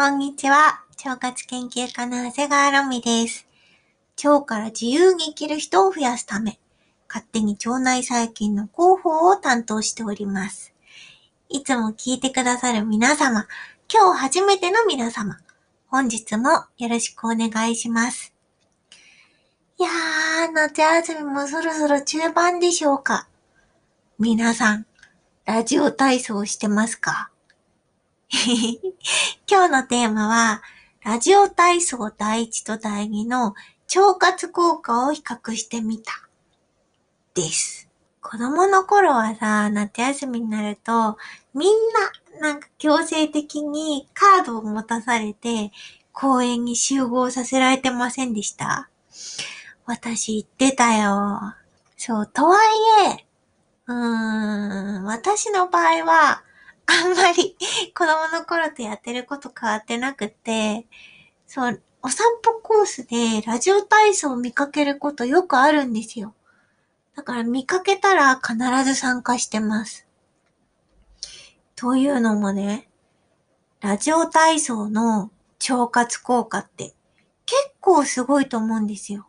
こんにちは。腸活研究家の長谷川ロミです。腸から自由に生きる人を増やすため、勝手に腸内細菌の広報を担当しております。いつも聞いてくださる皆様、今日初めての皆様、本日もよろしくお願いします。いやー、夏休みもそろそろ中盤でしょうか。皆さん、ラジオ体操してますか？今日のテーマは、ラジオ体操第1と第2の腸活効果を比較してみた。です。子供の頃はさ、夏休みになると、みんな、なんか強制的にカードを持たされて、公園に集合させられてませんでした私言ってたよ。そう、とはいえ、うーん、私の場合は、あんまり 子供の頃とやってること変わってなくて、そう、お散歩コースでラジオ体操を見かけることよくあるんですよ。だから見かけたら必ず参加してます。というのもね、ラジオ体操の腸活効果って結構すごいと思うんですよ。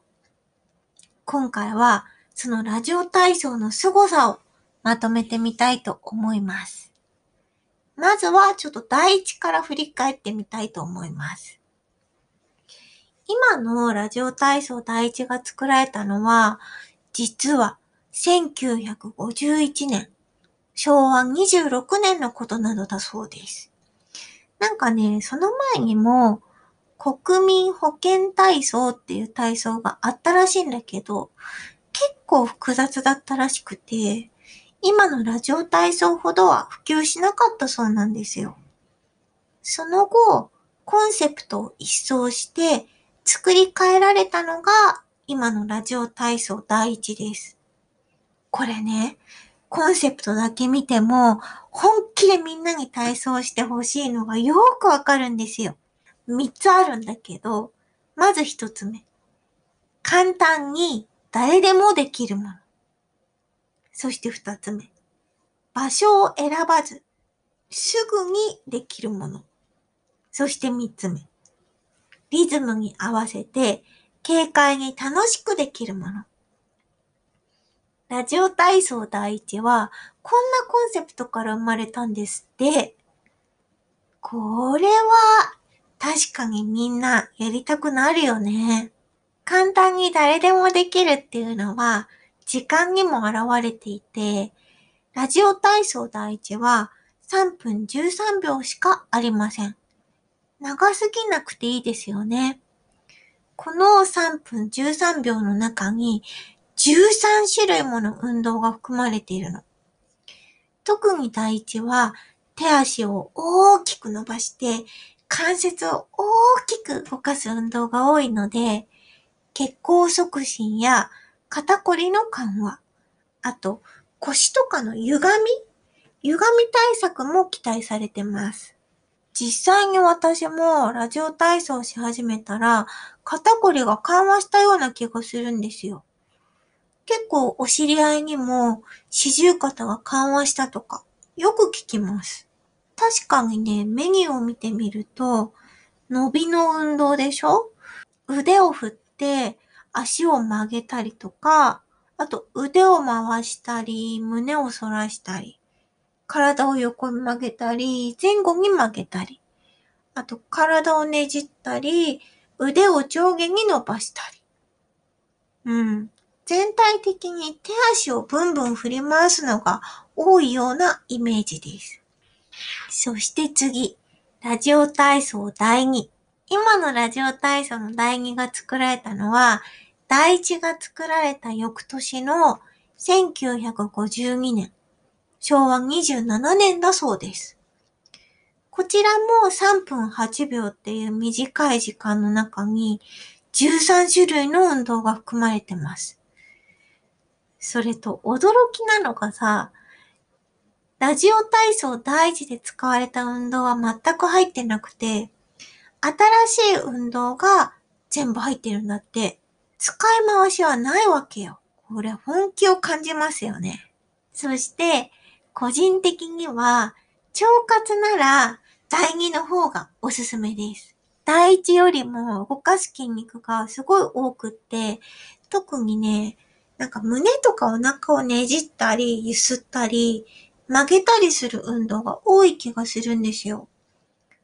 今回はそのラジオ体操の凄さをまとめてみたいと思います。まずはちょっと第一から振り返ってみたいと思います。今のラジオ体操第一が作られたのは、実は1951年、昭和26年のことなどだそうです。なんかね、その前にも、国民保健体操っていう体操があったらしいんだけど、結構複雑だったらしくて、今のラジオ体操ほどは普及しなかったそうなんですよ。その後、コンセプトを一掃して作り変えられたのが今のラジオ体操第一です。これね、コンセプトだけ見ても本気でみんなに体操してほしいのがよくわかるんですよ。三つあるんだけど、まず一つ目。簡単に誰でもできるもの。そして二つ目。場所を選ばず、すぐにできるもの。そして三つ目。リズムに合わせて、軽快に楽しくできるもの。ラジオ体操第一は、こんなコンセプトから生まれたんですって。これは、確かにみんなやりたくなるよね。簡単に誰でもできるっていうのは、時間にも現れていて、ラジオ体操第一は3分13秒しかありません。長すぎなくていいですよね。この3分13秒の中に13種類もの運動が含まれているの。特に第一は手足を大きく伸ばして関節を大きく動かす運動が多いので、血行促進や肩こりの緩和、あと腰とかの歪み歪み対策も期待されてます。実際に私もラジオ体操し始めたら肩こりが緩和したような気がするんですよ。結構お知り合いにも四十肩が緩和したとかよく聞きます。確かにね、メニューを見てみると伸びの運動でしょ？腕を振って足を曲げたりとか、あと腕を回したり、胸を反らしたり、体を横に曲げたり、前後に曲げたり、あと体をねじったり、腕を上下に伸ばしたり。うん。全体的に手足をブンブン振り回すのが多いようなイメージです。そして次、ラジオ体操第2。今のラジオ体操の第2が作られたのは、第1が作られた翌年の1952年、昭和27年だそうです。こちらも3分8秒っていう短い時間の中に13種類の運動が含まれてます。それと驚きなのがさ、ラジオ体操第一で使われた運動は全く入ってなくて、新しい運動が全部入ってるんだって。使い回しはないわけよ。これ本気を感じますよね。そして、個人的には、腸活なら第2の方がおすすめです。第1よりも動かす筋肉がすごい多くって、特にね、なんか胸とかお腹をねじったり、ゆすったり、曲げたりする運動が多い気がするんですよ。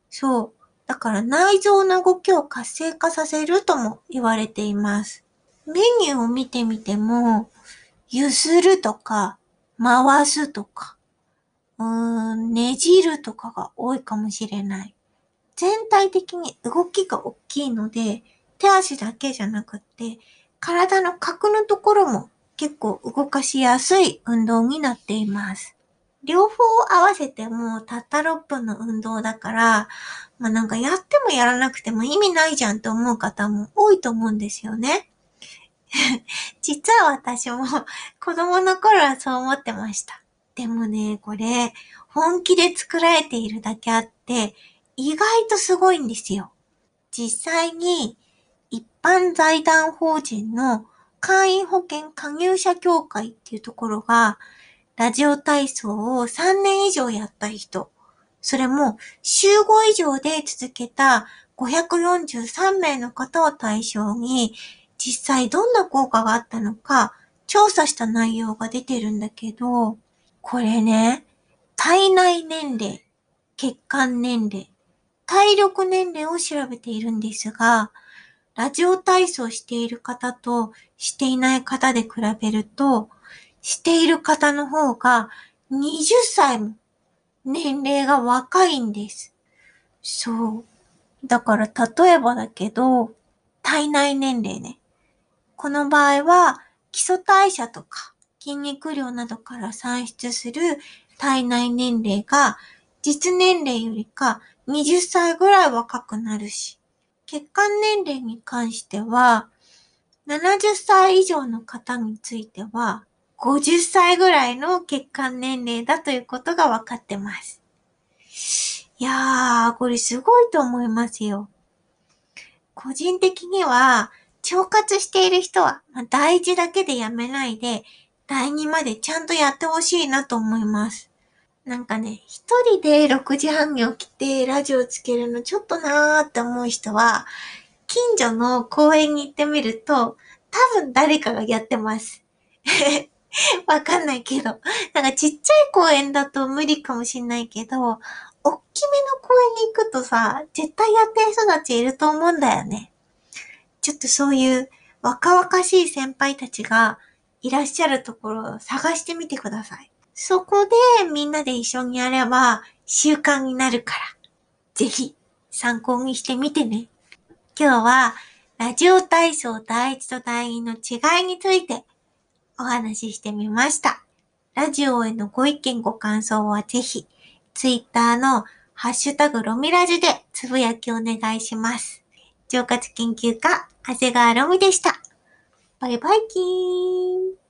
そう。だから内臓の動きを活性化させるとも言われています。メニューを見てみても、ゆするとか、回すとか、うーん、ねじるとかが多いかもしれない。全体的に動きが大きいので、手足だけじゃなくって、体の角のところも結構動かしやすい運動になっています。両方合わせてもたった6分の運動だから、まあなんかやってもやらなくても意味ないじゃんって思う方も多いと思うんですよね。実は私も子供の頃はそう思ってました。でもね、これ本気で作られているだけあって、意外とすごいんですよ。実際に一般財団法人の会員保険加入者協会っていうところが、ラジオ体操を3年以上やった人、それも週5以上で続けた543名の方を対象に、実際どんな効果があったのか調査した内容が出てるんだけど、これね、体内年齢、血管年齢、体力年齢を調べているんですが、ラジオ体操している方としていない方で比べると、している方の方が20歳も年齢が若いんです。そう。だから例えばだけど、体内年齢ね。この場合は基礎代謝とか筋肉量などから算出する体内年齢が実年齢よりか20歳ぐらい若くなるし、血管年齢に関しては、70歳以上の方については、50歳ぐらいの血管年齢だということが分かってます。いやー、これすごいと思いますよ。個人的には、腸活している人は、まあ、第一だけでやめないで、第二までちゃんとやってほしいなと思います。なんかね、一人で6時半に起きてラジオつけるのちょっとなーって思う人は、近所の公園に行ってみると、多分誰かがやってます。わかんないけど。なんかちっちゃい公園だと無理かもしんないけど、おっきめの公園に行くとさ、絶対やってる人たちいると思うんだよね。ちょっとそういう若々しい先輩たちがいらっしゃるところを探してみてください。そこでみんなで一緒にやれば習慣になるから、ぜひ参考にしてみてね。今日はラジオ体操第一と第二の違いについてお話ししてみました。ラジオへのご意見ご感想はぜひ、ツイッターのハッシュタグロミラジでつぶやきお願いします。腸活研究家、長谷川ロミでした。バイバイキーン。